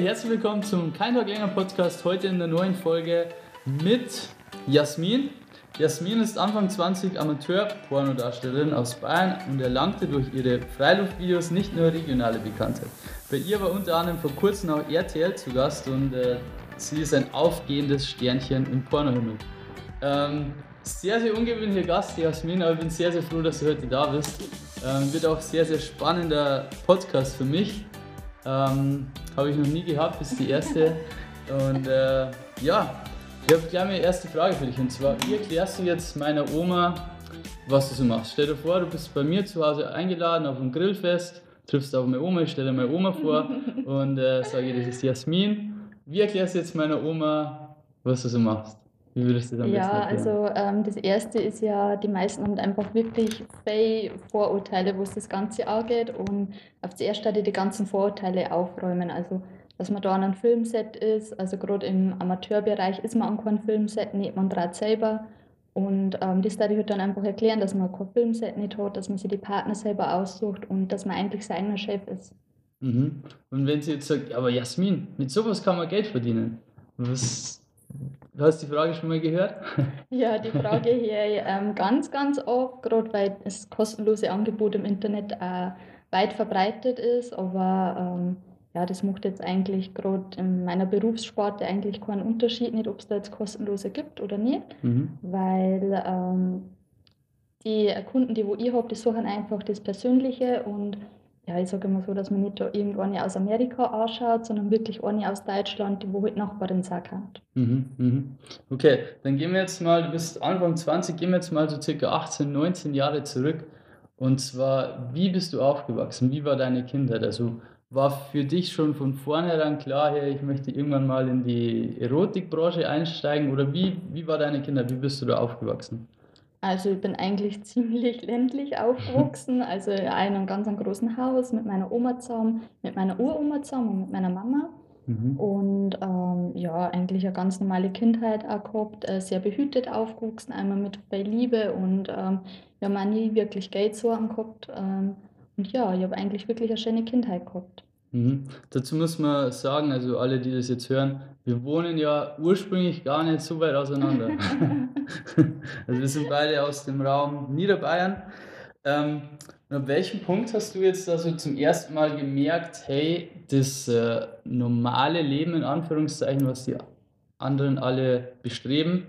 Herzlich willkommen zum Kein Tag länger Podcast. Heute in der neuen Folge mit Jasmin. Jasmin ist Anfang 20 Amateur-Pornodarstellerin aus Bayern und erlangte durch ihre Freiluftvideos nicht nur regionale Bekanntheit. Bei ihr war unter anderem vor kurzem auch RTL zu Gast und äh, sie ist ein aufgehendes Sternchen im Pornohimmel. Ähm, sehr, sehr ungewöhnlicher Gast, Jasmin, aber ich bin sehr, sehr froh, dass du heute da bist. Ähm, wird auch sehr, sehr spannender Podcast für mich. Ähm, Habe ich noch nie gehabt, ist die erste. Und äh, ja, ich habe gleich meine erste Frage für dich. Und zwar, wie erklärst du jetzt meiner Oma, was du so machst? Stell dir vor, du bist bei mir zu Hause eingeladen auf ein Grillfest, triffst auf meine Oma, ich stelle meine Oma vor und äh, sage, das ist Jasmin. Wie erklärst du jetzt meiner Oma, was du so machst? Wie würdest du das am Ja, also ähm, das erste ist ja, die meisten haben einfach wirklich fake Vorurteile, wo es das Ganze angeht. Und auf das erste die die ganzen Vorurteile aufräumen. Also, dass man da an einem Filmset ist, also gerade im Amateurbereich ist man an keinem Filmset, nicht man gerade selber. Und ähm, das darf ich halt dann einfach erklären, dass man kein Filmset nicht hat, dass man sich die Partner selber aussucht und dass man eigentlich sein eigener Chef ist. Mhm. Und wenn sie jetzt sagt, aber Jasmin, mit sowas kann man Geld verdienen. Was, du hast die Frage schon mal gehört? Ja, die Frage hier ähm, ganz, ganz oft, gerade weil das kostenlose Angebot im Internet äh, weit verbreitet ist, aber ähm, ja, das macht jetzt eigentlich gerade in meiner Berufssparte eigentlich keinen Unterschied, nicht ob es da jetzt kostenlose gibt oder nicht, Mhm. weil ähm, die Kunden, die wo ich habe, die suchen einfach das Persönliche und ja, ich sage immer so, dass man nicht da irgendeine aus Amerika anschaut, sondern wirklich eine aus Deutschland, die wo halt Nachbarin sein kann. Mhm, mhm. Okay, dann gehen wir jetzt mal, du bist Anfang 20, gehen wir jetzt mal so circa 18, 19 Jahre zurück. Und zwar, wie bist du aufgewachsen? Wie war deine Kindheit? Also war für dich schon von vornherein klar, hey, ich möchte irgendwann mal in die Erotikbranche einsteigen? Oder wie, wie war deine Kindheit? Wie bist du da aufgewachsen? Also ich bin eigentlich ziemlich ländlich aufgewachsen, also in einem ganz großen Haus mit meiner Oma zusammen, mit meiner Uroma zusammen und mit meiner Mama. Mhm. Und ähm, ja, eigentlich eine ganz normale Kindheit auch gehabt, äh, sehr behütet aufgewachsen, einmal mit viel Liebe und ähm, wir haben auch nie wirklich Geldsorgen gehabt. Ähm, und ja, ich habe eigentlich wirklich eine schöne Kindheit gehabt. Mhm. Dazu muss man sagen, also alle, die das jetzt hören, wir wohnen ja ursprünglich gar nicht so weit auseinander. Also wir sind beide aus dem Raum Niederbayern. Ähm, ab welchem Punkt hast du jetzt also zum ersten Mal gemerkt, hey, das äh, normale Leben in Anführungszeichen, was die anderen alle bestreben,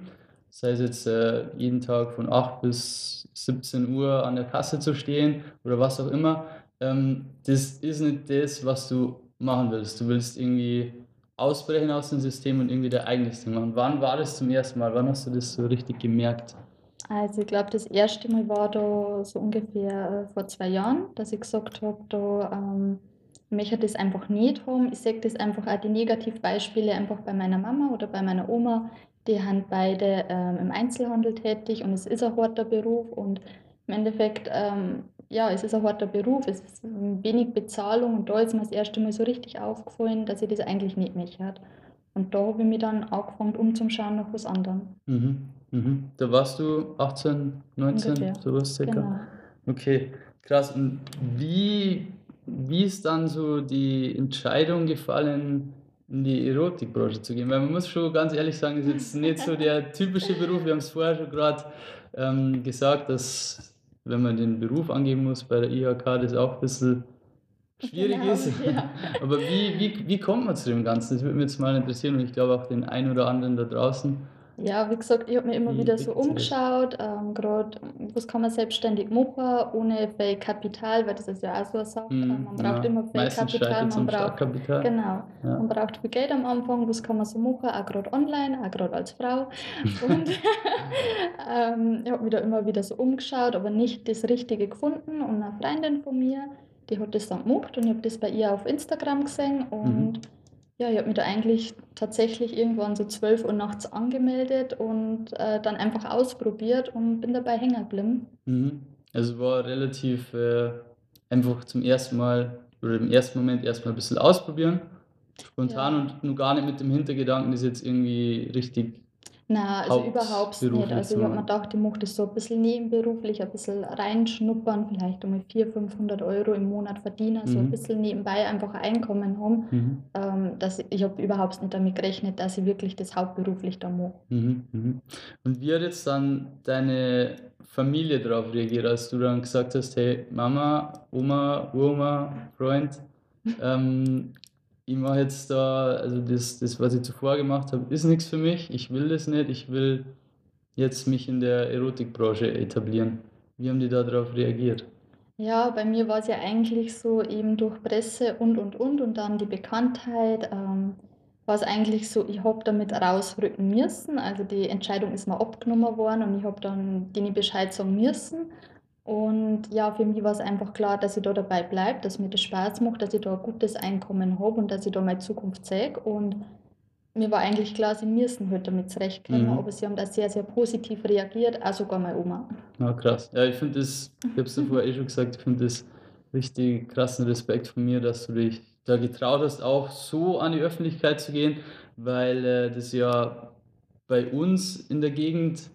sei es jetzt äh, jeden Tag von 8 bis 17 Uhr an der Kasse zu stehen oder was auch immer, ähm, das ist nicht das, was du machen willst. Du willst irgendwie ausbrechen aus dem System und irgendwie dein eigenes Ding machen. Wann war das zum ersten Mal? Wann hast du das so richtig gemerkt? Also ich glaube, das erste Mal war da so ungefähr äh, vor zwei Jahren, dass ich gesagt habe, da ähm, möchte das einfach nicht haben. Ich sehe das einfach auch die Negativbeispiele einfach bei meiner Mama oder bei meiner Oma. Die sind beide ähm, im Einzelhandel tätig und es ist ein harter Beruf und im Endeffekt, ähm, ja, es ist ein harter Beruf, es ist wenig Bezahlung und da ist mir das erste Mal so richtig aufgefallen, dass ich das eigentlich nicht möchte. Und da habe ich mich dann angefangen umzuschauen nach was anderem. Mhm. Mhm. Da warst du 18, 19, Ungefähr. sowas circa? Genau. Okay, krass. Und wie, wie ist dann so die Entscheidung gefallen, in die Erotikbranche zu gehen? Weil man muss schon ganz ehrlich sagen, das ist jetzt nicht so der typische Beruf. Wir haben es vorher schon gerade ähm, gesagt, dass wenn man den Beruf angeben muss bei der IHK, das auch ein bisschen schwierig Genau, ist. ja. Aber wie, wie, wie kommt man zu dem Ganzen? Das würde mich jetzt mal interessieren und ich glaube auch den einen oder anderen da draußen. Ja, wie gesagt, ich habe mir immer Wie wieder so umgeschaut, ähm, gerade was kann man selbstständig machen, ohne viel Kapital, weil das ist ja auch so eine Sache. Mhm, Man braucht ja. immer viel Meistens Kapital, scheitert es man braucht, genau, Ja. man braucht viel Geld am Anfang, was kann man so machen, auch gerade online, auch gerade als Frau. Und ähm, ich habe mich da immer wieder so umgeschaut, aber nicht das Richtige gefunden. Und eine Freundin von mir, die hat das dann gemacht und ich habe das bei ihr auf Instagram gesehen und Mhm. Ja, ich habe mich da eigentlich tatsächlich irgendwann so 12 Uhr nachts angemeldet und äh, dann einfach ausprobiert und bin dabei hängen geblieben. Mhm. Also war relativ äh, einfach zum ersten Mal oder im ersten Moment erstmal ein bisschen ausprobieren, spontan Ja. und nur gar nicht mit dem Hintergedanken, das jetzt irgendwie richtig Nein, also überhaupt nicht. Also ich habe mir gedacht, ich mache das so ein bisschen nebenberuflich, ein bisschen reinschnuppern, vielleicht um 400, 500 Euro im Monat verdienen, mhm. so ein mhm. bisschen nebenbei einfach ein Einkommen haben. Mhm. Ähm, dass ich, ich habe überhaupt nicht damit gerechnet, dass ich wirklich das hauptberuflich da mache. Mhm. mhm. Und wie hat jetzt dann deine Familie darauf reagiert, als du dann gesagt hast, hey Mama, Oma, Uroma, Freund, ähm, ich mache jetzt da, also das, das, was ich zuvor gemacht habe, ist nichts für mich. Ich will das nicht. Ich will jetzt mich in der Erotikbranche etablieren. Wie haben die darauf reagiert? Ja, bei mir war es ja eigentlich so eben durch Presse und und und und dann die Bekanntheit. Ähm, war es eigentlich so, ich habe damit rausrücken müssen. Also die Entscheidung ist mir abgenommen worden und ich habe dann denen Bescheid sagen müssen. Und ja, für mich war es einfach klar, dass ich da dabei bleibe, dass mir das Spaß macht, dass ich da ein gutes Einkommen habe und dass ich da meine Zukunft sehe. Und mir war eigentlich klar, sie müssen halt damit zurechtkommen, mhm. aber sie haben da sehr, sehr positiv reagiert, auch sogar meine Oma. Ja, krass. Ja, ich finde das, ich habe es vorher eh schon gesagt, ich finde das richtig krassen Respekt von mir, dass du dich da getraut hast, auch so an die Öffentlichkeit zu gehen, weil äh, das ja bei uns in der Gegend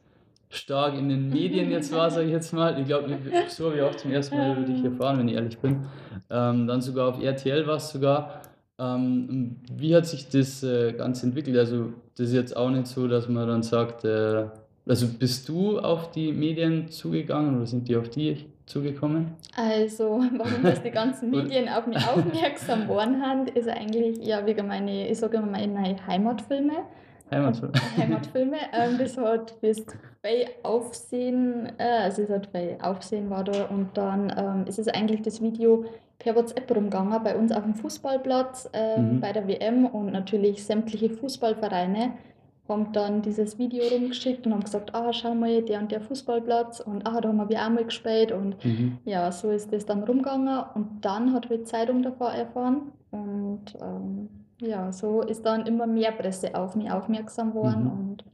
stark in den Medien jetzt war, sage ich jetzt mal. Ich glaube, so habe ich auch zum ersten Mal über dich erfahren, wenn ich ehrlich bin. Ähm, dann sogar auf RTL war es sogar. Ähm, wie hat sich das äh, Ganze entwickelt? Also, das ist jetzt auch nicht so, dass man dann sagt, äh, also bist du auf die Medien zugegangen oder sind die auf die zugekommen? Also, warum das die ganzen Medien auf mich aufmerksam geworden haben, ist eigentlich ja wegen meine, ich sage immer meine Heimatfilme. Heimatfilme. Heimatfilme. Ähm, das hat bis bei Aufsehen, äh, also es hat bei Aufsehen war da und dann ähm, ist es eigentlich das Video per WhatsApp rumgegangen bei uns auf dem Fußballplatz ähm, mhm. bei der WM und natürlich sämtliche Fußballvereine haben dann dieses Video rumgeschickt und haben gesagt, ah, schau mal, der und der Fußballplatz und ah, da haben wir auch mal gespielt und mhm. ja, so ist das dann rumgegangen und dann hat die Zeitung davon erfahren und ähm, ja, so ist dann immer mehr Presse auf mich aufmerksam geworden mhm. und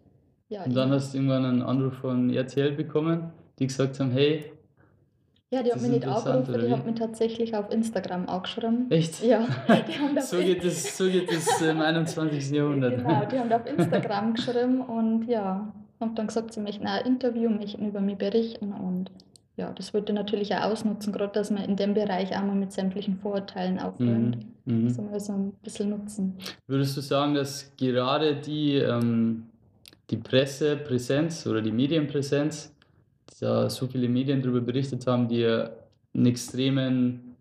ja. Und dann hast du irgendwann einen Anruf von RTL bekommen, die gesagt haben, hey, ja, die haben mich nicht angerufen, die haben mich tatsächlich auf Instagram angeschrieben. Echt? Ja. so, geht es, so geht es im 21. Jahrhundert. Genau, die haben auf Instagram geschrieben und ja, haben dann gesagt, sie möchten ein Interview, möchten über mich berichten und ja, das wollte natürlich auch ausnutzen, gerade dass man in dem Bereich auch mal mit sämtlichen Vorurteilen aufräumt. Mhm. Man so ein bisschen nutzen. Würdest du sagen, dass gerade die, ähm, die Pressepräsenz oder die Medienpräsenz da so viele Medien darüber berichtet haben, die einen extremen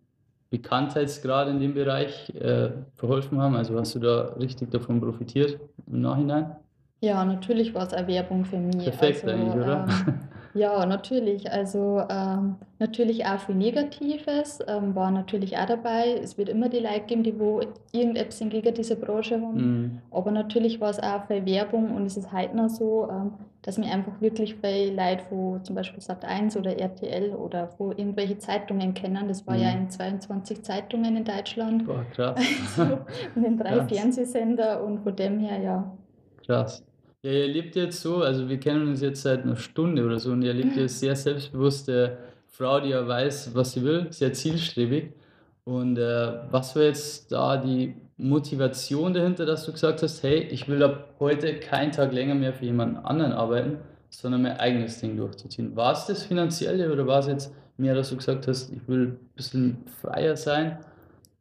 Bekanntheitsgrad in dem Bereich äh, verholfen haben. Also hast du da richtig davon profitiert im Nachhinein? Ja, natürlich war es eine Werbung für mich. Perfekt also, eigentlich, oder? Ähm, ja, natürlich. Also ähm, natürlich auch viel Negatives ähm, war natürlich auch dabei. Es wird immer die Leute geben, die wo irgendetwas gegen diese Branche haben. Mhm. Aber natürlich war es auch viel Werbung und es ist heute noch so, ähm, dass mir einfach wirklich viele Leute von zum Beispiel Sat1 oder RTL oder wo irgendwelche Zeitungen kennen. Das war mhm. ja in 22 Zeitungen in Deutschland. Boah, krass. also, und in drei krass. Fernsehsender und von dem her, ja. Krass. Ja, ihr lebt jetzt so, also wir kennen uns jetzt seit einer Stunde oder so und ihr lebt jetzt sehr selbstbewusste Frau, die ja weiß, was sie will, sehr zielstrebig. Und äh, was war jetzt da die Motivation dahinter, dass du gesagt hast, hey, ich will ab heute keinen Tag länger mehr für jemanden anderen arbeiten, sondern mein eigenes Ding durchzuziehen? War es das Finanzielle oder war es jetzt mehr, dass du gesagt hast, ich will ein bisschen freier sein?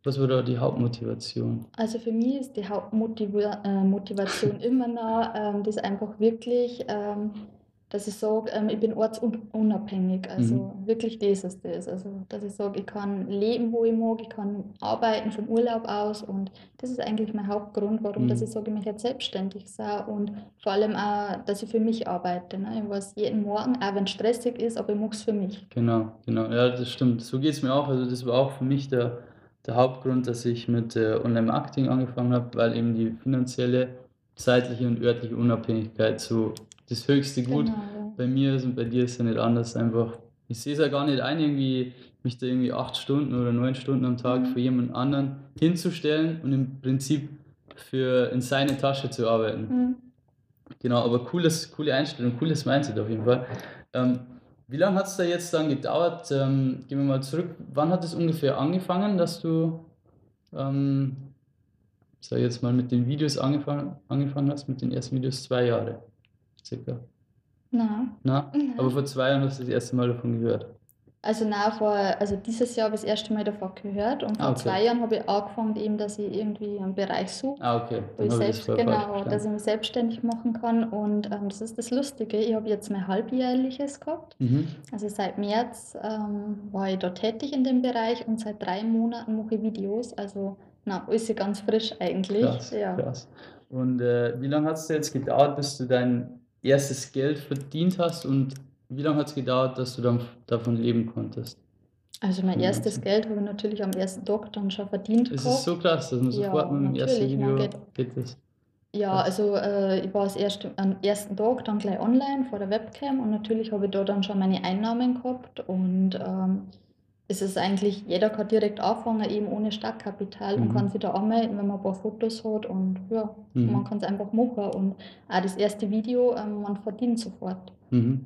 Was war da die Hauptmotivation? Also für mich ist die Hauptmotivation äh, immer noch, ähm, das einfach wirklich, ähm, dass ich sage, ähm, ich bin ortsunabhängig. Also mhm. wirklich das ist das. Also dass ich sage, ich kann leben, wo ich mag, ich kann arbeiten vom Urlaub aus und das ist eigentlich mein Hauptgrund, warum mhm. dass ich sage, ich möchte jetzt selbstständig sein und vor allem auch, dass ich für mich arbeite. Ne? Ich weiß jeden Morgen, auch wenn es stressig ist, aber ich mache es für mich. Genau, genau. Ja, das stimmt. So geht es mir auch. Also das war auch für mich der der Hauptgrund, dass ich mit äh, Online-Marketing angefangen habe, weil eben die finanzielle, zeitliche und örtliche Unabhängigkeit so das höchste Gut genau, ja. bei mir ist und bei dir ist ja nicht anders. Einfach, ich sehe es ja gar nicht ein, irgendwie mich da irgendwie acht Stunden oder neun Stunden am Tag mhm. für jemand anderen hinzustellen und im Prinzip für in seine Tasche zu arbeiten. Mhm. Genau, aber cooles, coole Einstellung, cooles Mindset auf jeden Fall. Ähm, wie lange hat es da jetzt dann gedauert? Ähm, gehen wir mal zurück. Wann hat es ungefähr angefangen, dass du, ähm, sag jetzt mal, mit den Videos angefangen, angefangen hast, mit den ersten Videos zwei Jahre? circa? Nein. Na? Nein. Aber vor zwei Jahren hast du das erste Mal davon gehört. Also nein, vor, also dieses Jahr habe ich das erste Mal davon gehört und vor Ah, okay. zwei Jahren habe ich angefangen, eben, dass ich irgendwie einen Bereich suche, Ah, okay. wo ich das selbst, falsch genau, dass ich mich selbstständig machen kann und ähm, das ist das Lustige. Ich habe jetzt mein halbjährliches gehabt. Mhm. Also seit März ähm, war ich da tätig in dem Bereich und seit drei Monaten mache ich Videos. Also na, ist sie ganz frisch eigentlich. Krass, Ja. krass. Und äh, wie lange hat es jetzt gedauert, bis du dein erstes Geld verdient hast und wie lange hat es gedauert, dass du dann davon leben konntest? Also mein Ja, erstes Wahnsinn. Geld habe ich natürlich am ersten Tag dann schon verdient Ist es gehabt. so krass, dass man Ja, sofort mit dem ersten Video geht- geht das? Ja, also äh, ich war das erste, am ersten Tag dann gleich online vor der Webcam und natürlich habe ich da dann schon meine Einnahmen gehabt und ähm, es ist eigentlich, jeder kann direkt anfangen, eben ohne Startkapital und Mhm. kann sich da anmelden, wenn man ein paar Fotos hat und ja, Mhm. man kann es einfach machen und auch das erste Video, ähm, man verdient sofort. Mhm.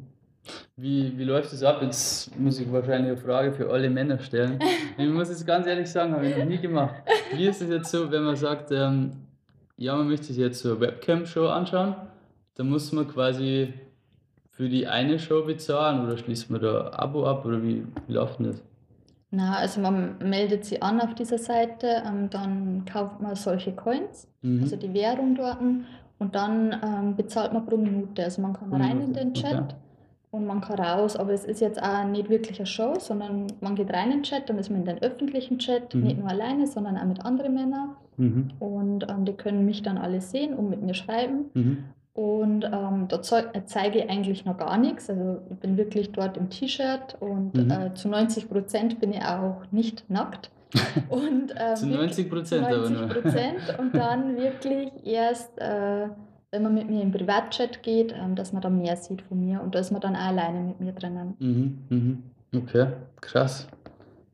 Wie, wie läuft es ab? Jetzt muss ich wahrscheinlich eine Frage für alle Männer stellen. Ich muss es ganz ehrlich sagen, habe ich noch nie gemacht. Wie ist es jetzt so, wenn man sagt, ähm, ja, man möchte sich jetzt so eine Webcam-Show anschauen, dann muss man quasi für die eine Show bezahlen oder schließt man da ein Abo ab oder wie, wie läuft denn das? Na, also man meldet sich an auf dieser Seite, ähm, dann kauft man solche Coins, Mhm. also die Währung dort und dann ähm, bezahlt man pro Minute. Also man kann rein in den okay. Und man kann raus, aber es ist jetzt auch nicht wirklich eine Show, sondern man geht rein in den Chat, dann ist man in den öffentlichen Chat, Mhm. nicht nur alleine, sondern auch mit anderen Männern Mhm. und ähm, die können mich dann alle sehen und mit mir schreiben. Mhm. Und ähm, da zei- äh, zeige ich eigentlich noch gar nichts. Also ich bin wirklich dort im T-Shirt und Mhm. äh, zu 90 Prozent bin ich auch nicht nackt. Und, äh, Zu wirklich- 90 Prozent aber 90 nur. Prozent und dann wirklich erst, äh, wenn man mit mir im Privatchat geht, ähm, dass man da mehr sieht von mir und da ist man dann auch alleine mit mir drinnen. Mhm, mhm. Okay, krass.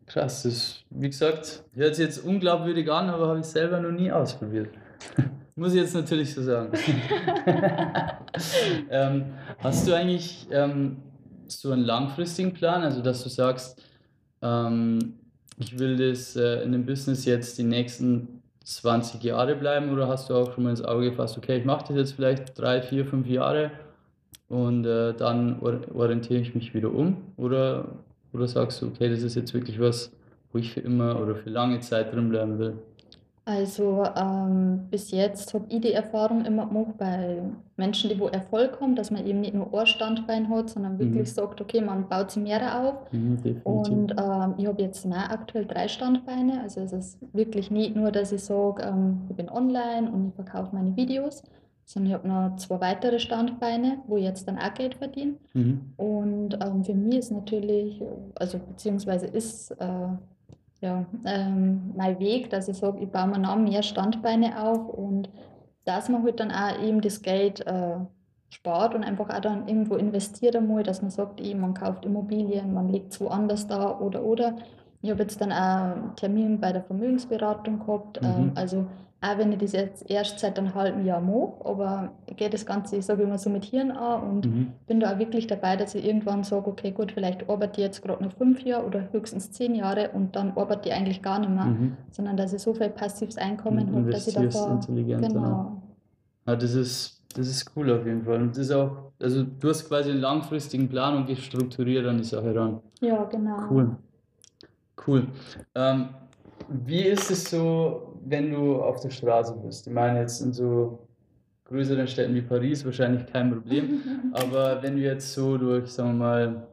Krass, das, wie gesagt, hört sich jetzt unglaubwürdig an, aber habe ich selber noch nie ausprobiert. Muss ich jetzt natürlich so sagen. ähm, hast du eigentlich ähm, so einen langfristigen Plan, also dass du sagst, ähm, ich will das äh, in dem Business jetzt die nächsten 20 Jahre bleiben oder hast du auch schon mal ins Auge gefasst, okay, ich mache das jetzt vielleicht drei, vier, fünf Jahre und äh, dann or orientiere ich mich wieder um? Oder, oder sagst du, okay, das ist jetzt wirklich was, wo ich für immer oder für lange Zeit drin bleiben will? Also ähm, bis jetzt habe ich die Erfahrung immer gemacht bei Menschen, die wo Erfolg haben, dass man eben nicht nur ein Standbein hat, sondern wirklich Mhm. sagt, okay, man baut sie mehrere auf. Mhm. Und ähm, ich habe jetzt auch aktuell drei Standbeine. Also es ist wirklich nicht nur, dass ich sage, ähm, ich bin online und ich verkaufe meine Videos, sondern ich habe noch zwei weitere Standbeine, wo ich jetzt dann auch Geld verdiene. Mhm. Und ähm, für mich ist natürlich, also beziehungsweise ist äh, ja, ähm, mein Weg, dass ich sage, ich baue mir noch mehr Standbeine auf und dass man halt dann auch eben das Geld äh, spart und einfach auch dann irgendwo investiert einmal, dass man sagt, eben, man kauft Immobilien, man legt es woanders da oder oder. Ich habe jetzt dann auch einen Termin bei der Vermögensberatung gehabt, Mhm. ähm, also auch wenn ich das jetzt erst seit einem halben Jahr mache, aber ich gehe das Ganze, ich sage immer so mit Hirn an und Mhm. bin da auch wirklich dabei, dass ich irgendwann sage, okay, gut, vielleicht arbeite ich jetzt gerade noch fünf Jahre oder höchstens zehn Jahre und dann arbeite ich eigentlich gar nicht mehr, Mhm. sondern dass ich so viel passives Einkommen Und habe, dass ich dann auch. genau, Ja, das ist, das ist cool auf jeden Fall. Und das ist auch, also du hast quasi einen langfristigen Plan und gehst strukturiert an die Sache ran. ja, genau. Cool. Cool. Ähm, wie ist es so, wenn du auf der Straße bist? Ich meine, jetzt in so größeren Städten wie Paris wahrscheinlich kein Problem. Aber wenn du jetzt so durch, sagen wir mal,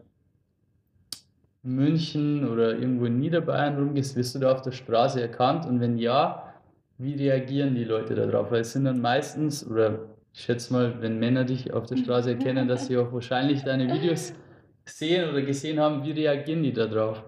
München oder irgendwo in Niederbayern rumgehst, wirst du da auf der Straße erkannt? Und wenn ja, wie reagieren die Leute darauf? Weil es sind dann meistens, oder ich schätze mal, wenn Männer dich auf der Straße erkennen, dass sie auch wahrscheinlich deine Videos sehen oder gesehen haben, wie reagieren die darauf?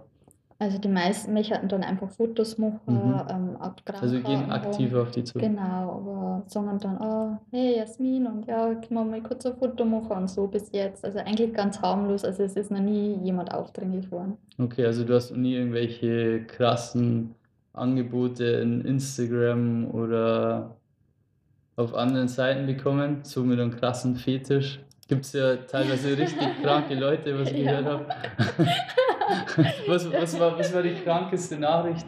Also die meisten möchten dann einfach Fotos machen, Mhm. ähm, Also Autogrammkarten gehen aktiv auf die zu. Genau, aber sagen dann, oh, hey Jasmin und ja, können wir mal kurz ein Foto machen und so bis jetzt. Also eigentlich ganz harmlos, also es ist noch nie jemand aufdringlich worden. Okay, also du hast nie irgendwelche krassen Angebote in Instagram oder auf anderen Seiten bekommen, so mit einem krassen Fetisch. Gibt es ja teilweise richtig kranke Leute, was ich Ja. gehört habe. was, was, war, was war die krankeste Nachricht,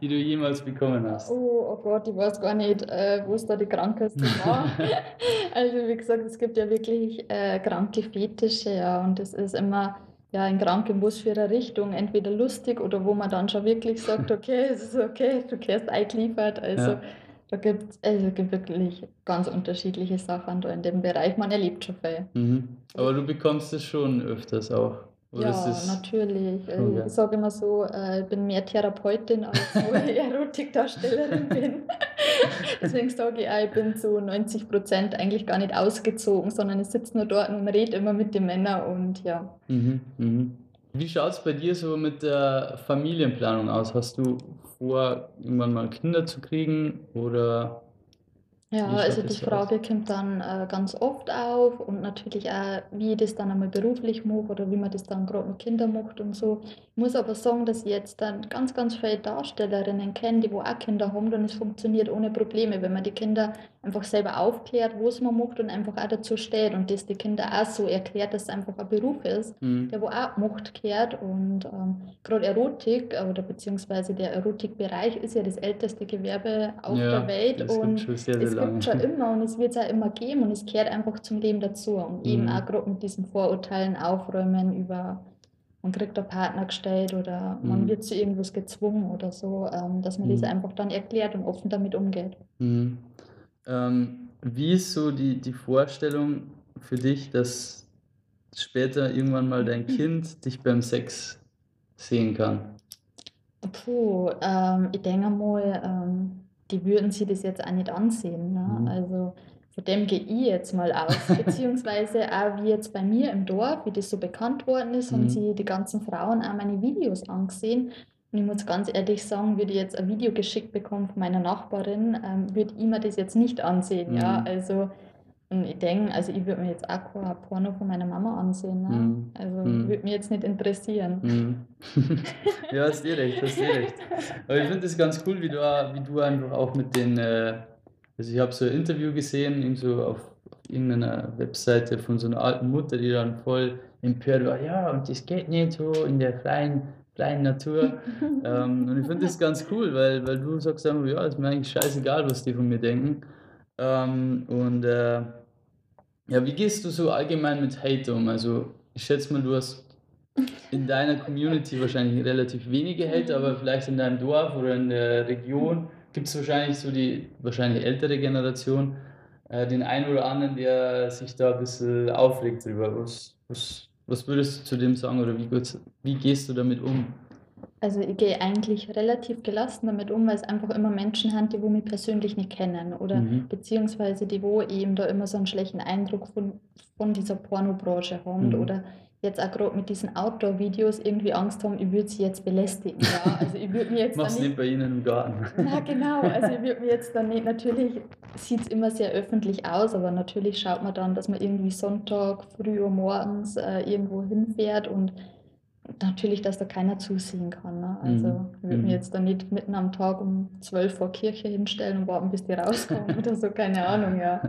die du jemals bekommen hast? Oh, oh Gott, ich weiß gar nicht, äh, wo es da die krankeste war. also wie gesagt, es gibt ja wirklich äh, kranke Fetische, ja, und es ist immer ja, ein kranke muss für eine Richtung, entweder lustig oder wo man dann schon wirklich sagt, okay, es ist okay, du kehrst eingeliefert. Also ja. da gibt es also gibt wirklich ganz unterschiedliche Sachen da in dem Bereich. Man erlebt schon viel. Mhm. Aber du bekommst es schon öfters auch. Oder ja, natürlich. Okay. Ich sage immer so, äh, ich bin mehr Therapeutin als Erotikdarstellerin bin. Deswegen sage ich auch, ich bin zu 90 Prozent eigentlich gar nicht ausgezogen, sondern ich sitze nur dort und rede immer mit den Männern und ja. Mhm, mhm. Wie schaut es bei dir so mit der Familienplanung aus? Hast du vor, irgendwann mal Kinder zu kriegen oder ja, also die Frage kommt dann äh, ganz oft auf und natürlich auch, wie ich das dann einmal beruflich mache oder wie man das dann gerade mit Kindern macht und so. Ich muss aber sagen, dass ich jetzt dann ganz, ganz viele Darstellerinnen kenne, die wo auch Kinder haben und es funktioniert ohne Probleme, wenn man die Kinder einfach selber aufklärt, was man macht und einfach auch dazu steht und das die Kinder auch so erklärt, dass es einfach ein Beruf ist, mhm. der wo auch Macht kehrt und ähm, gerade Erotik oder beziehungsweise der Erotikbereich ist ja das älteste Gewerbe auf ja, der Welt und sehr, sehr gibt schon immer und es wird es auch immer geben und es kehrt einfach zum Leben dazu und mhm. eben auch gerade mit diesen Vorurteilen aufräumen über man kriegt einen Partner gestellt oder man mhm. wird zu irgendwas gezwungen oder so, ähm, dass man mhm. das einfach dann erklärt und offen damit umgeht. Mhm. Ähm, wie ist so die, die Vorstellung für dich, dass später irgendwann mal dein Kind dich beim Sex sehen kann? Puh, ähm, ich denke mal, ähm, die würden sich das jetzt auch nicht ansehen. Ne? Mhm. Also von dem gehe ich jetzt mal aus. Beziehungsweise auch wie jetzt bei mir im Dorf, wie das so bekannt worden ist, mhm. haben sie die ganzen Frauen auch meine Videos angesehen. Und ich muss ganz ehrlich sagen, würde ich jetzt ein Video geschickt bekommen von meiner Nachbarin, ähm, würde ich mir das jetzt nicht ansehen. Mhm. Ja, also und ich denke, also ich würde mir jetzt auch kein Porno von meiner Mama ansehen. Ne? Mm. Also mm. würde mich jetzt nicht interessieren. Mm. ja, hast dir recht, hast dir recht. Aber ich finde das ganz cool, wie du, wie du einfach auch mit den, äh, also ich habe so ein Interview gesehen, irgendwo auf, auf irgendeiner Webseite von so einer alten Mutter, die dann voll empört war, ja, und das geht nicht so in der freien, freien Natur. ähm, und ich finde das ganz cool, weil, weil du sagst einfach, ja, ist mir eigentlich scheißegal, was die von mir denken. Ähm, und äh, ja, wie gehst du so allgemein mit Hate um? Also, ich schätze mal, du hast in deiner Community wahrscheinlich relativ wenige Hate, aber vielleicht in deinem Dorf oder in der Region gibt es wahrscheinlich so die wahrscheinlich ältere Generation, äh, den einen oder anderen, der sich da ein bisschen aufregt drüber. Was, was, was würdest du zu dem sagen oder wie, wie gehst du damit um? Also ich gehe eigentlich relativ gelassen damit um, weil es einfach immer Menschen haben, die wo mich persönlich nicht kennen oder mhm. beziehungsweise die wo eben da immer so einen schlechten Eindruck von, von dieser Pornobranche haben mhm. oder jetzt auch gerade mit diesen Outdoor-Videos irgendwie Angst haben, ich würde sie jetzt belästigen. Ja? Also ich würde mir jetzt Mach's nicht, nicht bei Ihnen im Garten. Na genau, also ich würde mir jetzt dann nicht, natürlich sieht es immer sehr öffentlich aus, aber natürlich schaut man dann, dass man irgendwie Sonntag früh Uhr morgens äh, irgendwo hinfährt und natürlich, dass da keiner zusehen kann. Ne? Also mhm. ich würde mhm. mir jetzt da nicht mitten am Tag um 12 vor Kirche hinstellen und warten, bis die rauskommen oder so, keine Ahnung, ja.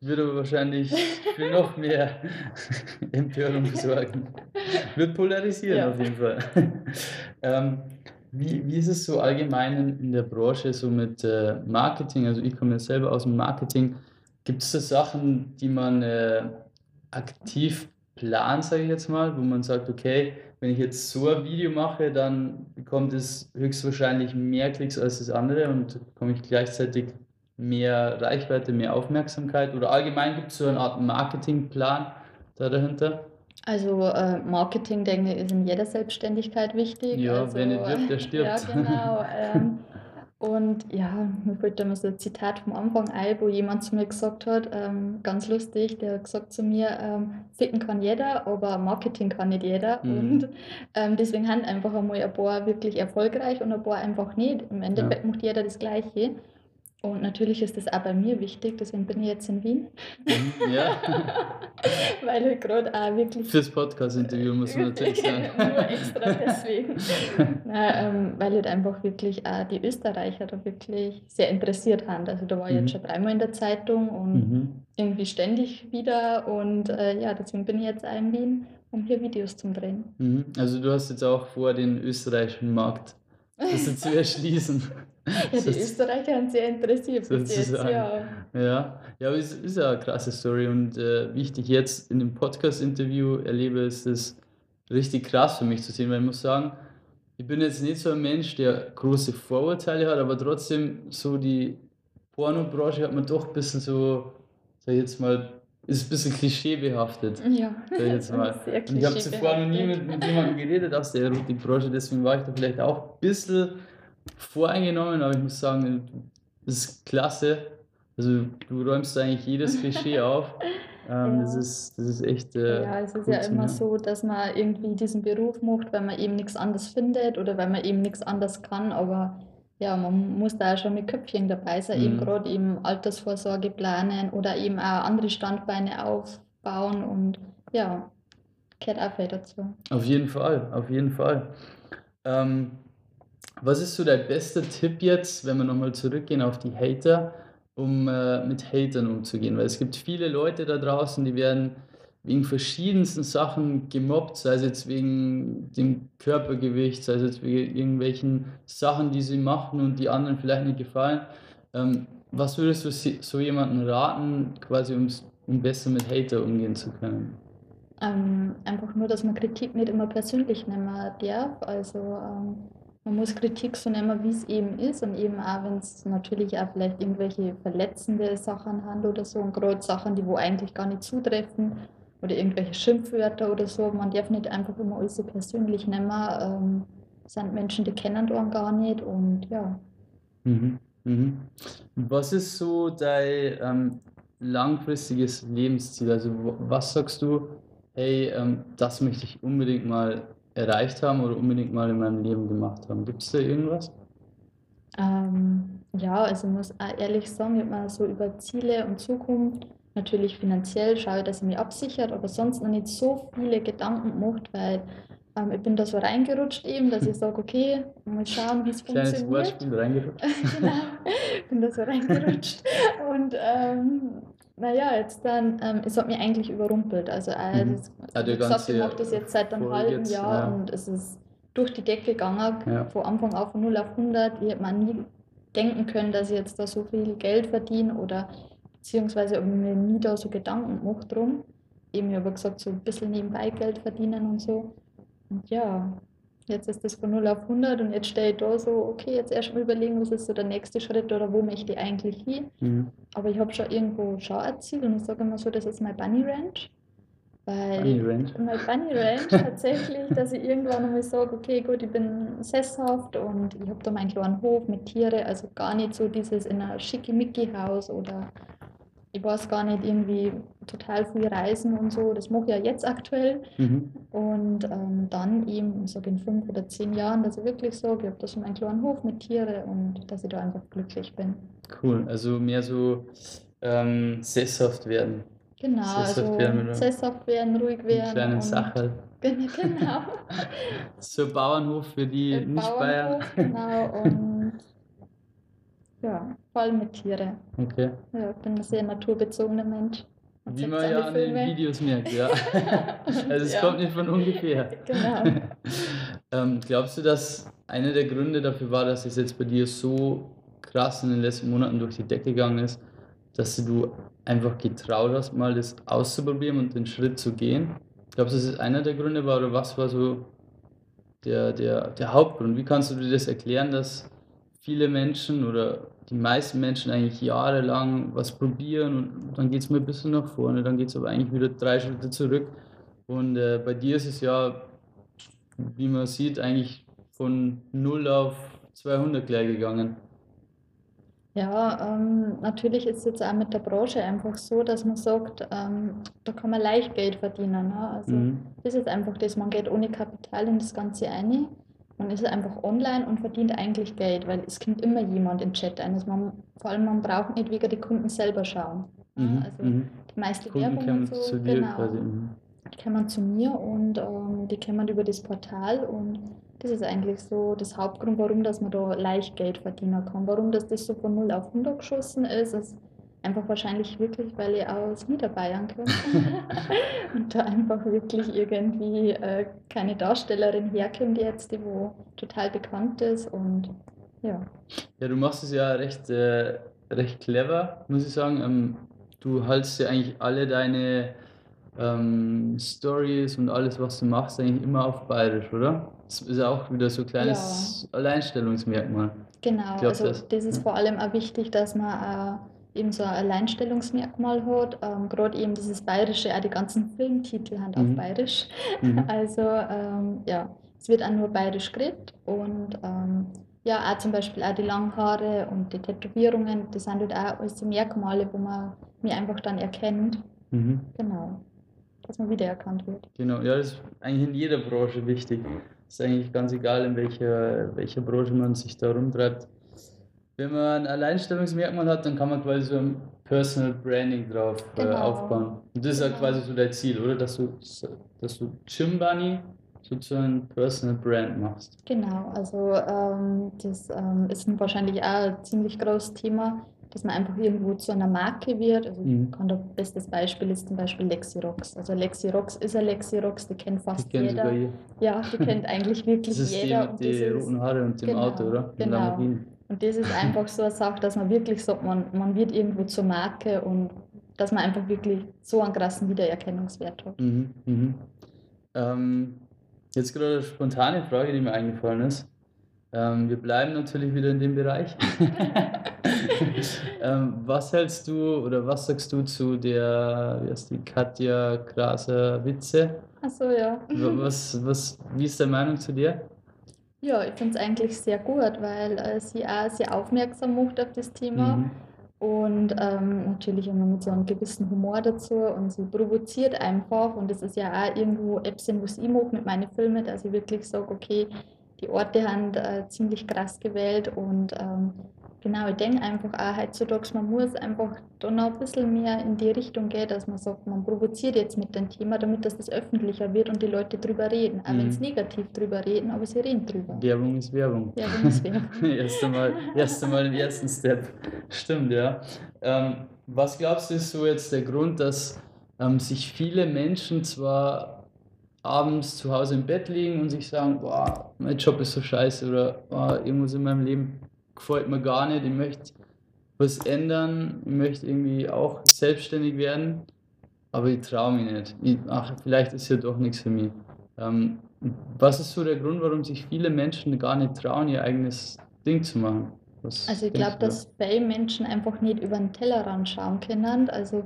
Würde aber wahrscheinlich für noch mehr Empörung sorgen. Wird polarisieren ja. auf jeden Fall. ähm, wie, wie ist es so allgemein in der Branche so mit äh, Marketing? Also ich komme ja selber aus dem Marketing. Gibt es da Sachen, die man äh, aktiv Plan, sage ich jetzt mal, wo man sagt, okay, wenn ich jetzt so ein Video mache, dann bekommt es höchstwahrscheinlich mehr Klicks als das andere und bekomme ich gleichzeitig mehr Reichweite, mehr Aufmerksamkeit oder allgemein gibt es so eine Art Marketingplan da dahinter? Also äh, Marketing, denke ich, ist in jeder Selbstständigkeit wichtig. Ja, also, wer nicht wirbt, der stirbt. Ja, genau. Ähm, Und ja, mir fällt da mal so ein Zitat vom Anfang ein, wo jemand zu mir gesagt hat, ähm, ganz lustig, der hat gesagt zu mir, ähm, ficken kann jeder, aber Marketing kann nicht jeder. Mhm. Und ähm, deswegen haben einfach einmal ein paar wirklich erfolgreich und ein paar einfach nicht. Im Endeffekt ja. macht jeder das Gleiche. Und natürlich ist das auch bei mir wichtig, deswegen bin ich jetzt in Wien. Mhm, ja. weil ich gerade auch wirklich. Fürs Podcast-Interview muss man natürlich sagen. Nur extra deswegen. Nein, ähm, weil halt einfach wirklich auch die Österreicher da wirklich sehr interessiert haben. Also da war ich mhm. jetzt schon dreimal in der Zeitung und mhm. irgendwie ständig wieder. Und äh, ja, deswegen bin ich jetzt auch in Wien. um hier Videos zu drehen. Mhm. Also du hast jetzt auch vor, den österreichischen Markt das zu erschließen. Ja, die Österreicher haben sehr interessiert bis jetzt, ja. Ja, ja aber es ist ja eine krasse Story und äh, wie ich dich jetzt in dem Podcast-Interview erlebe, ist es richtig krass für mich zu sehen, weil ich muss sagen, ich bin jetzt nicht so ein Mensch, der große Vorurteile hat, aber trotzdem so die Pornobranche hat man doch ein bisschen so, sag ich jetzt mal, ist ein bisschen klischeebehaftet. Ja, sag ich jetzt mal. Und ich habe zuvor noch nie mit, mit jemandem geredet aus der Erotikbranche, deswegen war ich da vielleicht auch ein bisschen voreingenommen, aber ich muss sagen, das ist klasse. Also du räumst eigentlich jedes Klischee auf. Ähm, ja. das, ist, das ist echt. Äh, ja, es ist ja immer so, dass man irgendwie diesen Beruf macht, weil man eben nichts anderes findet oder weil man eben nichts anderes kann. Aber ja, man muss da schon mit Köpfchen dabei sein, mhm. eben gerade eben Altersvorsorge planen oder eben auch andere Standbeine aufbauen und ja, gehört auch viel dazu. Auf jeden Fall, auf jeden Fall. Ähm, was ist so dein bester Tipp jetzt, wenn wir nochmal zurückgehen auf die Hater? um äh, mit Hatern umzugehen. Weil es gibt viele Leute da draußen, die werden wegen verschiedensten Sachen gemobbt, sei es jetzt wegen dem Körpergewicht, sei es jetzt wegen irgendwelchen Sachen, die sie machen und die anderen vielleicht nicht gefallen. Ähm, was würdest du so jemandem raten, quasi um besser mit Hater umgehen zu können? Ähm, einfach nur, dass man Kritik nicht immer persönlich nehmen darf. Also ähm, man muss Kritik so nehmen, wie es eben ist und eben auch, wenn es natürlich auch vielleicht irgendwelche verletzende Sachen handelt oder so und gerade Sachen, die wo eigentlich gar nicht zutreffen oder irgendwelche Schimpfwörter oder so, man darf nicht einfach immer alles so persönlich nehmen. Ähm, sind Menschen, die kennen einen gar nicht und ja. Mhm. Mhm. Was ist so dein ähm, langfristiges Lebensziel? Also was sagst du, hey, ähm, das möchte ich unbedingt mal erreicht haben oder unbedingt mal in meinem Leben gemacht haben? Gibt es da irgendwas? Ähm, ja, also ich muss ehrlich sagen, ich habe mir so über Ziele und Zukunft natürlich finanziell schaue, dass ich mich absichert, aber sonst noch nicht so viele Gedanken gemacht, weil ähm, ich bin da so reingerutscht eben, dass ich sage, okay, mal schauen, wie es funktioniert. Kleines Wortspiel reingerutscht. genau, ich bin da so reingerutscht und ähm, naja, jetzt dann, ähm, es hat mich eigentlich überrumpelt. Also, äh, mhm. das, also wie gesagt, ich mache das jetzt seit einem halben jetzt, Jahr ja. und es ist durch die Decke gegangen, ja. von Anfang an von 0 auf 100. Ich hätte mir nie denken können, dass ich jetzt da so viel Geld verdiene oder beziehungsweise habe mir nie da so Gedanken gemacht drum. Eben, ich habe gesagt, so ein bisschen nebenbei Geld verdienen und so. Und ja, Jetzt ist das von 0 auf 100 und jetzt stelle ich da so, okay, jetzt erstmal überlegen, was ist so der nächste Schritt oder wo möchte ich eigentlich hin. Mhm. Aber ich habe schon irgendwo schon ein Ziel und ich sage immer so, das ist mein Bunny Ranch. Weil Bunny Ranch. mein Bunny Ranch tatsächlich, dass ich irgendwann einmal sage, okay, gut, ich bin sesshaft und ich habe da meinen kleinen Hof mit Tiere, also gar nicht so dieses in einer schickimicki-Haus oder ich weiß gar nicht, irgendwie total viel reisen und so. Das mache ich ja jetzt aktuell. Mhm. Und ähm, dann eben, so in fünf oder zehn Jahren, dass ich wirklich sage, ich habe da so meinen kleinen Hof mit Tieren und dass ich da einfach glücklich bin. Cool, also mehr so ähm, sesshaft werden. Genau, sesshaft also werden, sesshaft werden, ruhig werden. Kleinen Sache. Genau. so Bauernhof für die Nicht-Bayern. Genau, und ja, voll mit Tiere. Okay. Ja, ich bin ein sehr naturbezogener Mensch. Man Wie man ja an den Videos merkt, ja. also es ja. kommt nicht von ungefähr. Genau. ähm, glaubst du, dass einer der Gründe dafür war, dass es jetzt bei dir so krass in den letzten Monaten durch die Decke gegangen ist, dass du einfach getraut hast, mal das auszuprobieren und den Schritt zu gehen? Glaubst du, dass es einer der Gründe war oder was war so der, der, der Hauptgrund? Wie kannst du dir das erklären, dass viele Menschen oder die meisten Menschen eigentlich jahrelang was probieren und dann geht es mal ein bisschen nach vorne, dann geht es aber eigentlich wieder drei Schritte zurück. Und äh, bei dir ist es ja, wie man sieht, eigentlich von 0 auf 200 gleich gegangen. Ja, ähm, natürlich ist es jetzt auch mit der Branche einfach so, dass man sagt, ähm, da kann man leicht Geld verdienen. Ne? Also mhm. das ist jetzt einfach das, man geht ohne Kapital in das Ganze ein man ist einfach online und verdient eigentlich Geld, weil es kommt immer jemand den Chat ein. Also man, vor allem, man braucht nicht wegen die Kunden selber schauen. Mhm, also mhm. die meiste Kunden Werbung und so, zu dir genau, quasi. Mhm. die kommen zu mir und ähm, die kommen über das Portal und das ist eigentlich so das Hauptgrund, warum dass man da leicht Geld verdienen kann. Warum dass das so von 0 auf 100 geschossen ist, ist Einfach wahrscheinlich wirklich, weil ich aus Niederbayern komme und da einfach wirklich irgendwie äh, keine Darstellerin herkommt jetzt, die wo total bekannt ist und ja. Ja, du machst es ja recht, äh, recht clever, muss ich sagen. Ähm, du haltst ja eigentlich alle deine ähm, Stories und alles, was du machst, eigentlich immer auf Bayerisch, oder? Das ist ja auch wieder so ein kleines ja. Alleinstellungsmerkmal. Genau, glaub, also das, das ist ja. vor allem auch wichtig, dass man äh, eben so ein Alleinstellungsmerkmal hat. Ähm, Gerade eben dieses Bayerische, auch die ganzen Filmtitel haben mhm. auf Bayerisch. Mhm. Also ähm, ja, es wird auch nur Bayerisch geredet und ähm, ja, auch zum Beispiel auch die langen Haare und die Tätowierungen, das sind halt auch alles Merkmale, wo man mich einfach dann erkennt. Mhm. Genau. Dass man wiedererkannt wird. Genau, ja, das ist eigentlich in jeder Branche wichtig. Es ist eigentlich ganz egal, in welcher, welcher Branche man sich da rumtreibt. Wenn man ein Alleinstellungsmerkmal hat, dann kann man quasi so ein Personal Branding drauf äh, genau. aufbauen. Und das ist genau. ja quasi so dein Ziel, oder? Dass du, dass du Gym Bunny sozusagen Personal Brand machst. Genau, also ähm, das ähm, ist wahrscheinlich auch ein ziemlich großes Thema, dass man einfach irgendwo zu einer Marke wird. Also mhm. kann das bestes Beispiel ist zum Beispiel Lexirox. Also Lexirox ist ein Lexirox, die kennt fast die jeder. Ja, die kennt eigentlich wirklich das ist jeder. Die mit den roten Haare und dem genau, Auto, oder? Genau. Und das ist einfach so eine Sache, dass man wirklich sagt, man, man wird irgendwo zur Marke und dass man einfach wirklich so einen krassen Wiedererkennungswert hat. Mhm, mhm. Ähm, Jetzt gerade eine spontane Frage, die mir eingefallen ist. Ähm, wir bleiben natürlich wieder in dem Bereich. ähm, was hältst du oder was sagst du zu der, wie heißt die, Katja Graser Witze? Achso, ja. Was, was, wie ist deine Meinung zu dir? Ja, ich finde es eigentlich sehr gut, weil äh, sie auch sehr aufmerksam macht auf das Thema. Mhm und ähm, natürlich immer mit so einem gewissen Humor dazu und sie provoziert einfach und das ist ja auch irgendwo etwas, was ich mache mit meinen Filmen, dass ich wirklich sage, okay, die Orte haben äh, ziemlich krass gewählt und ähm, Genau, ich denke einfach auch heutzutage, man muss einfach da noch ein bisschen mehr in die Richtung gehen, dass man sagt, man provoziert jetzt mit dem Thema, damit das, das öffentlicher wird und die Leute drüber reden. Auch mhm. wenn sie negativ drüber reden, aber sie reden drüber. Werbung ist Werbung. Werbung ist Werbung. erst, einmal, erst einmal im ersten Step. Stimmt, ja. Ähm, was glaubst du, ist so jetzt der Grund, dass ähm, sich viele Menschen zwar abends zu Hause im Bett liegen und sich sagen, boah, mein Job ist so scheiße oder boah, irgendwas in meinem Leben gefällt mir gar nicht, ich möchte was ändern, ich möchte irgendwie auch selbstständig werden, aber ich traue mich nicht. Ich, ach, vielleicht ist ja doch nichts für mich. Ähm, was ist so der Grund, warum sich viele Menschen gar nicht trauen, ihr eigenes Ding zu machen? Was also ich glaube, dass viele Menschen einfach nicht über den Tellerrand schauen können. Also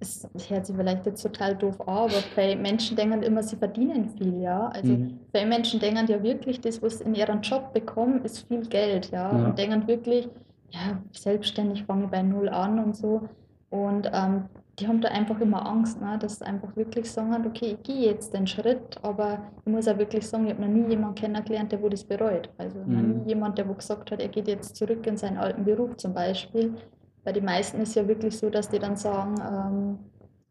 es hört sich vielleicht jetzt total doof an, aber viele Menschen denken immer, sie verdienen viel, ja. Also mhm. viele Menschen denken ja wirklich, das, was sie in ihrem Job bekommen, ist viel Geld, ja. ja. Und denken wirklich, ja, selbstständig fange ich bei null an und so. Und ähm, die haben da einfach immer Angst, ne, dass sie einfach wirklich sagen, okay, ich gehe jetzt den Schritt, aber ich muss auch wirklich sagen, ich habe noch nie jemanden kennengelernt, der wo das bereut. Also mhm. noch nie jemand, der wo gesagt hat, er geht jetzt zurück in seinen alten Beruf zum Beispiel. Bei den meisten ist ja wirklich so, dass die dann sagen, ähm,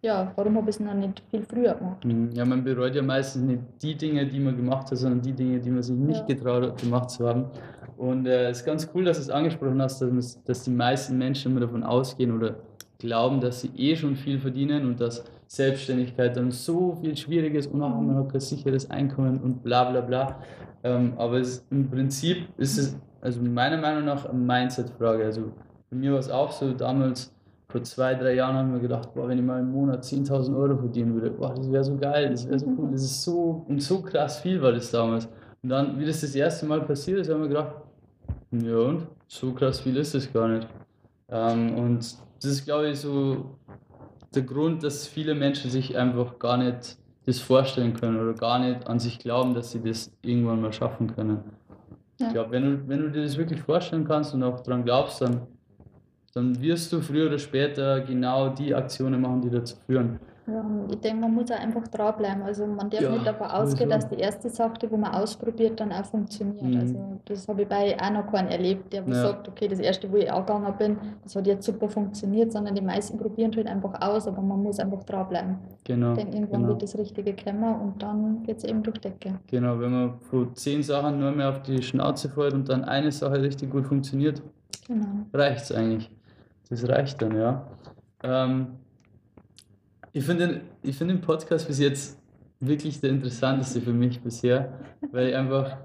ja, warum habe ich es noch nicht viel früher gemacht? Mhm. Ja, man bereut ja meistens nicht die Dinge, die man gemacht hat, sondern die Dinge, die man sich nicht ja. getraut hat, gemacht zu haben. Und äh, es ist ganz cool, dass du es angesprochen hast, dass, dass die meisten Menschen immer davon ausgehen oder glauben, dass sie eh schon viel verdienen und dass Selbstständigkeit dann so viel schwierig ist und auch man hat kein sicheres Einkommen und bla bla bla. Ähm, aber es, im Prinzip ist es, also meiner Meinung nach, eine Mindset-Frage. Also bei mir war es auch so, damals vor zwei, drei Jahren haben wir gedacht, boah, wenn ich mal im Monat 10.000 Euro verdienen würde, boah, das wäre so geil, das wäre so cool, das ist so, und so krass viel war das damals. Und dann, wie das das erste Mal passiert ist, haben wir gedacht, ja und, so krass viel ist das gar nicht. Ähm, und das ist, glaube ich, so der Grund, dass viele Menschen sich einfach gar nicht das vorstellen können oder gar nicht an sich glauben, dass sie das irgendwann mal schaffen können. Ja. Ich glaube, wenn du, wenn du dir das wirklich vorstellen kannst und auch daran glaubst, dann dann wirst du früher oder später genau die Aktionen machen, die dazu führen. Ja, ich denke, man muss auch einfach dranbleiben. Also man darf ja, nicht davon ausgehen, dass die erste Sache, die man ausprobiert, dann auch funktioniert. Mhm. Also das habe ich bei auch noch keinen erlebt, der ja. sagt, okay, das erste, wo ich angegangen bin, das hat jetzt super funktioniert, sondern die meisten probieren halt einfach aus, aber man muss einfach dranbleiben. Genau. Denn irgendwann genau. wird das Richtige kommen und dann geht es eben durch Decke. Genau, wenn man von zehn Sachen nur mehr auf die Schnauze fällt und dann eine Sache richtig gut funktioniert, genau. reicht es eigentlich. Das reicht dann, ja. Ähm, ich finde den, ich find den Podcast bis jetzt wirklich der interessanteste für mich bisher, weil ich einfach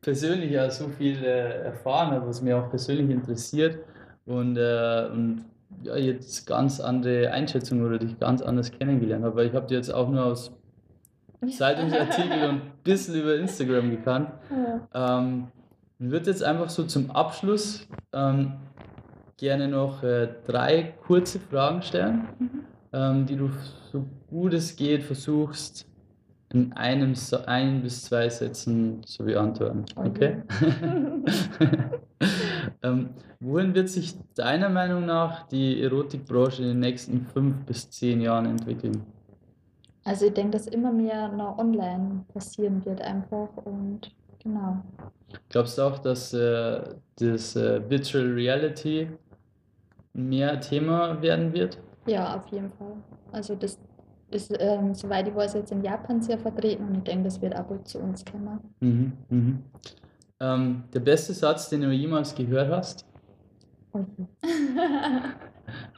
persönlich ja so viel äh, erfahren habe, was mich auch persönlich interessiert und, äh, und ja, jetzt ganz andere Einschätzungen oder dich ganz anders kennengelernt habe, weil ich habe dich jetzt auch nur aus Zeitungsartikeln und ein bisschen über Instagram gekannt. Ja. Ähm, würde jetzt einfach so zum Abschluss ähm, gerne noch äh, drei kurze Fragen stellen, mhm. ähm, die du so gut es geht versuchst in einem ein bis zwei Sätzen zu beantworten. Okay? ähm, wohin wird sich deiner Meinung nach die Erotikbranche in den nächsten fünf bis zehn Jahren entwickeln? Also ich denke, dass immer mehr noch online passieren wird einfach und genau. Glaubst du auch, dass äh, das äh, Virtual Reality mehr Thema werden wird? Ja, auf jeden Fall. Also das ist, ähm, soweit ich weiß, jetzt in Japan sehr vertreten und ich denke, das wird auch bald zu uns kommen. Mhm, mhm. Ähm, der beste Satz, den du jemals gehört hast?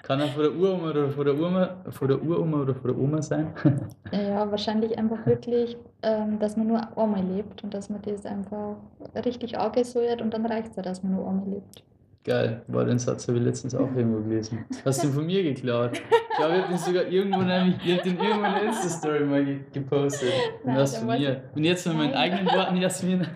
Kann er von der Uroma oder von der Uroma, von der Uroma oder von der Oma sein? ja, wahrscheinlich einfach wirklich, ähm, dass man nur einmal lebt und dass man das einfach richtig angesäuert und dann reicht es ja, dass man nur einmal lebt. Geil, war den Satz habe ich letztens auch irgendwo gelesen. Hast du ihn von mir geklaut? Ich glaube, ich habe den sogar irgendwo nämlich, ich habe den irgendwo in der Insta-Story mal gepostet. Und Nein, das von mir. Und jetzt mit meinen eigenen Worten, Jasmin.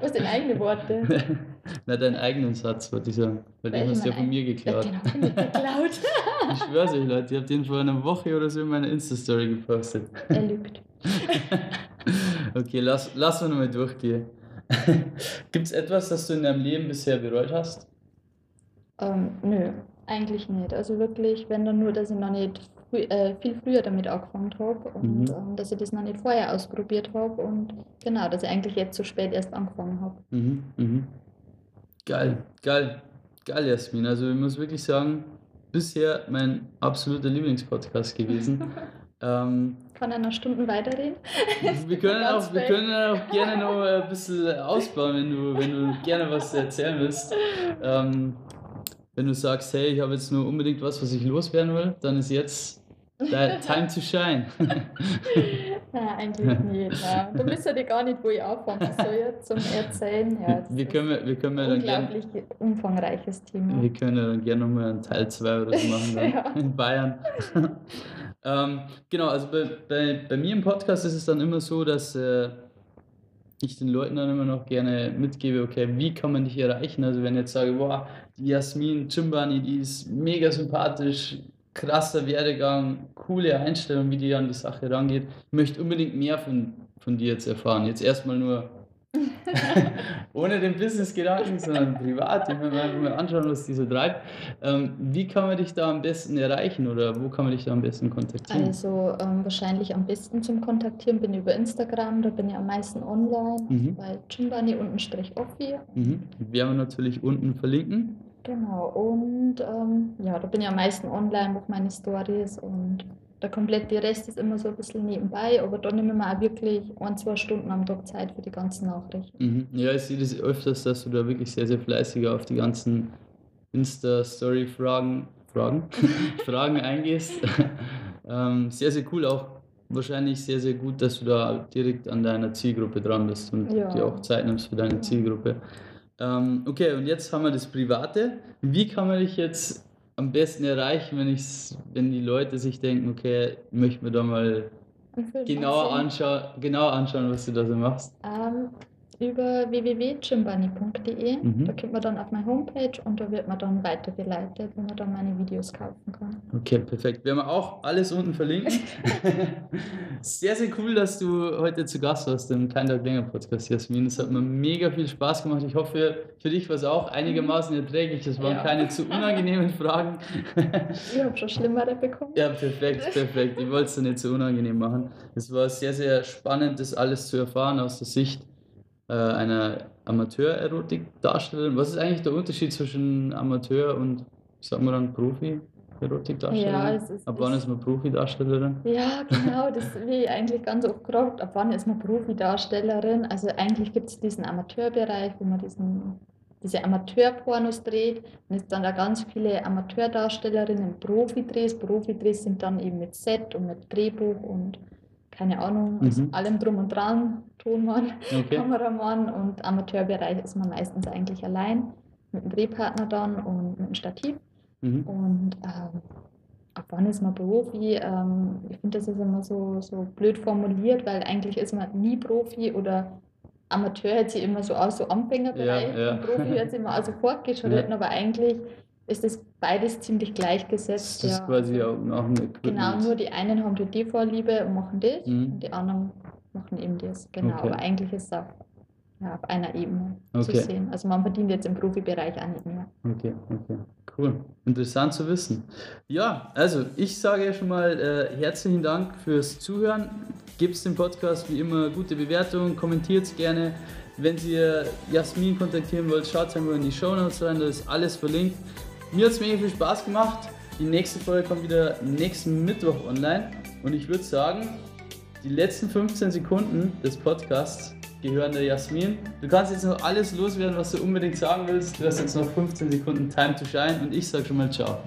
Was denn eigene Worte? Na, deinen eigenen Satz, wollte ich sagen. Weil den hast du ja von mir geklaut. Den ich geklaut. ich schwör's euch, Leute, ich habe den vor einer Woche oder so in meiner Insta-Story gepostet. Er lügt. okay, lass, lass uns nochmal durchgehen. Gibt es etwas, das du in deinem Leben bisher bereut hast? Ähm, nö, eigentlich nicht. Also wirklich, wenn dann nur, dass ich noch nicht früh, äh, viel früher damit angefangen habe und mhm. ähm, dass ich das noch nicht vorher ausprobiert habe und genau, dass ich eigentlich jetzt so spät erst angefangen habe. Mhm. Mhm. Geil, geil, geil, Jasmin. Also ich muss wirklich sagen, bisher mein absoluter Lieblingspodcast gewesen. ähm, Kann er noch Stunden weiterreden? Wir können, auch, wir können auch gerne noch ein bisschen ausbauen, wenn du, wenn du gerne was erzählen willst. Ähm, wenn du sagst, hey, ich habe jetzt nur unbedingt was, was ich loswerden will, dann ist jetzt time to shine. Nein, eigentlich nicht. Ja. Du wisst ja gar nicht, wo ich anfangen soll zum Erzählen. Ja, wir können, wir können ein unglaublich gern, umfangreiches Thema. Wir können dann gerne nochmal einen Teil 2 oder so machen ja. in Bayern. ähm, genau, also bei, bei, bei mir im Podcast ist es dann immer so, dass äh, ich den Leuten dann immer noch gerne mitgebe, okay, wie kann man dich erreichen? Also wenn ich jetzt sage, boah, die Jasmin Chimbani, die ist mega sympathisch, krasser Werdegang, coole Einstellung, wie die an die Sache rangeht. Ich möchte unbedingt mehr von, von dir jetzt erfahren. Jetzt erstmal nur ohne den Business-Gedanken, sondern privat. Ich will mal anschauen, was die so treibt. Ähm, wie kann man dich da am besten erreichen oder wo kann man dich da am besten kontaktieren? Also ähm, wahrscheinlich am besten zum Kontaktieren bin ich über Instagram, da bin ich am meisten online, mhm. bei chimbani-offi. Mhm. Werden wir natürlich unten verlinken. Genau, und ähm, ja, da bin ich am meisten online, mache meine Stories und der komplette Rest ist immer so ein bisschen nebenbei, aber da nehmen wir auch wirklich ein, zwei Stunden am Tag Zeit für die ganzen Nachrichten. Mhm. Ja, ich sehe das öfters, dass du da wirklich sehr, sehr fleißig auf die ganzen Insta-Story-Fragen Fragen, Fragen eingehst. ähm, sehr, sehr cool auch. Wahrscheinlich sehr, sehr gut, dass du da direkt an deiner Zielgruppe dran bist und ja. dir auch Zeit nimmst für deine. Zielgruppe. Ähm, okay, und jetzt haben wir das Private. Wie kann man dich jetzt am besten erreichen, wenn, ich's, wenn die Leute sich denken, okay, ich möchte mir da mal genauer anschauen, genauer anschauen, was du da so machst? Ähm, über www.chimbani.de. Mhm. Da kommt man dann auf meine Homepage und da wird man dann weitergeleitet, wo man dann meine Videos kaufen kann. Okay, perfekt. Wir auch alles unten verlinken. sehr, sehr cool, dass du heute zu Gast warst im Kleiner Länger Podcast, Jasmin. Es hat mir mega viel Spaß gemacht. Ich hoffe, für dich war es auch einigermaßen erträglich. Es waren ja. keine zu unangenehmen Fragen. ich habe schon schlimmere bekommen. Ja, perfekt, perfekt. Ich wollte es nicht zu unangenehm machen. Es war sehr, sehr spannend, das alles zu erfahren aus der Sicht äh, einer Amateur-Erotik-Darstellerin. Was ist eigentlich der Unterschied zwischen Amateur und, sagen wir dann, Profi? Erotikdarstellerin? Ja, ist, ab wann ist man Profi-Darstellerin? Ja, genau, das wie eigentlich ganz oft gefragt, ab wann ist man Profi-Darstellerin? Also eigentlich gibt es diesen Amateurbereich, wo man diesen diese Amateurpornos dreht. Und es dann da ganz viele Amateurdarstellerinnen Profi-Drehs. Profi-Drehs sind dann eben mit Set und mit Drehbuch und keine Ahnung, aus Mhm. allem drum und dran, Tonmann, Okay. Kameramann und Amateurbereich ist man meistens eigentlich allein mit einem Drehpartner dann und mit einem Stativ. Mhm. Und ähm, ab wann ist man Profi? Ähm, ich finde, das ist immer so, so blöd formuliert, weil eigentlich ist man nie Profi oder Amateur hört sich immer so aus, so Anfängerbereich. Ja, ja. Und Profi hört sich immer also fortgeschritten, Ja. aber eigentlich ist das beides ziemlich Das gleichgesetzt. ist ja. quasi auch, auch ein Equipment. Genau, nur die einen haben die Vorliebe und machen das Mhm. und die anderen machen eben das. Genau, Okay. aber eigentlich ist es auf, ja, auf einer Ebene Okay. zu sehen. Also man verdient jetzt im Profibereich auch nicht mehr. Okay, okay. Cool. Interessant zu wissen. Ja, also ich sage ja schon mal äh, herzlichen Dank fürs Zuhören. Gebt dem Podcast wie immer gute Bewertungen, kommentiert es gerne. Wenn ihr Jasmin kontaktieren wollt, schaut einfach in die Show Notes rein, da ist alles verlinkt. Mir hat es mega viel Spaß gemacht. Die nächste Folge kommt wieder nächsten Mittwoch online. Und ich würde sagen, die letzten 15 Sekunden des Podcasts gehören der Jasmin. Du kannst jetzt noch alles loswerden, was du unbedingt sagen willst. Du hast jetzt noch 15 Sekunden Time to Shine und ich sage schon mal Ciao.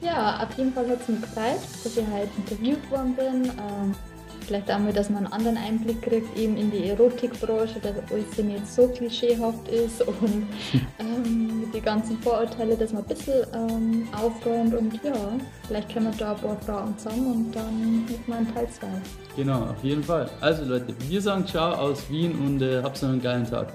Ja, auf jeden Fall hat es mich gefreut, dass ich halt interviewt worden bin. Ähm, vielleicht auch mal, dass man einen anderen Einblick kriegt, eben in die Erotikbranche, dass alles nicht so klischeehaft ist und ähm, den ganzen Vorurteile, dass man ein bisschen ähm, aufräumt und ja, vielleicht können wir da ein paar Fragen zusammen und dann mit meinem Teil 2. Genau, auf jeden Fall. Also Leute, wir sagen Ciao aus Wien und äh, habt noch einen geilen Tag.